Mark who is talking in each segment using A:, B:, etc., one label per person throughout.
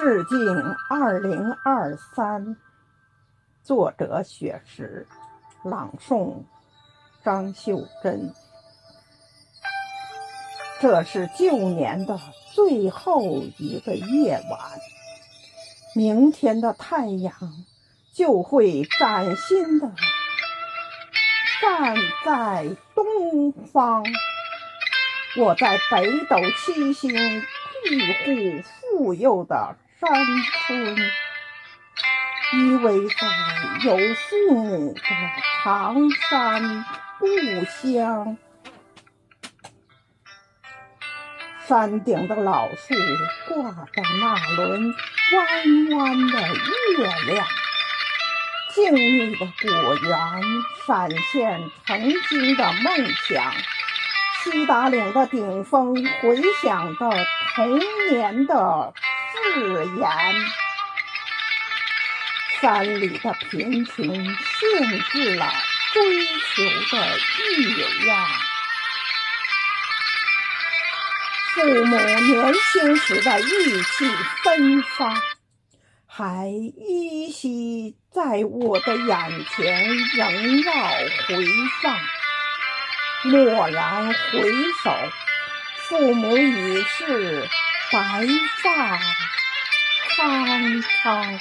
A: 致敬二零二三，作者雪石，朗诵张秀珍。这是旧年的最后一个夜晚，明天的太阳就会崭新的站在东方。我在北斗七星庇护富有的山村，依偎在有父母的长山故乡。山顶的老树挂着那轮弯弯的月亮，静谧的果园闪现曾经的梦想。西达岭的顶峰回响着童年的誓言，山里的贫穷限制了追求的欲望。父母年轻时的意气风发，还依稀在我的眼前萦绕回放。蓦然回首，父母已是白发苍苍。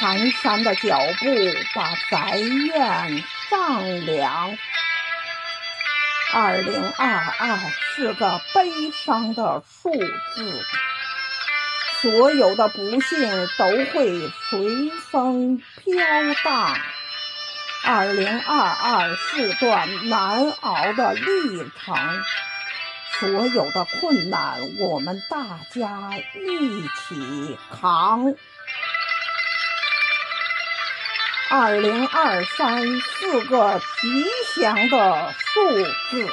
A: 蹒跚的脚步把宅院丈量。二零二二是个悲伤的数字，所有的不幸都会随风飘荡。二零二二是段难熬的历程，所有的困难我们大家一起扛。二零二三是个吉祥的数字，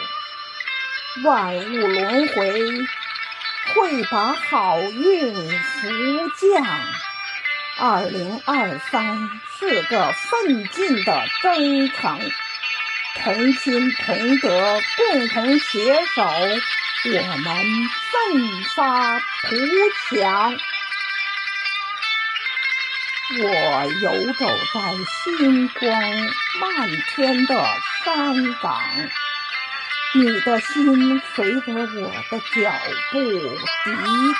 A: 万物轮回会把好运福降。二零二三是个奋进的征程，同心同德，共同携手，我们奋发图强。我游走在星光漫天的山岗，你的心随着我的脚步涤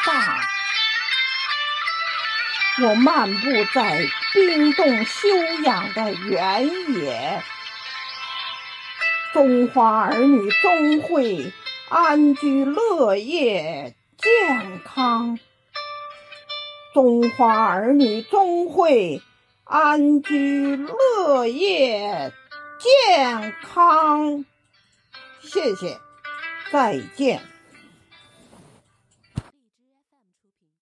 A: 荡。我漫步在冰冻休养的原野，中华儿女终会安居乐业、健康。中华儿女终会安居乐业、健康。谢谢，再见。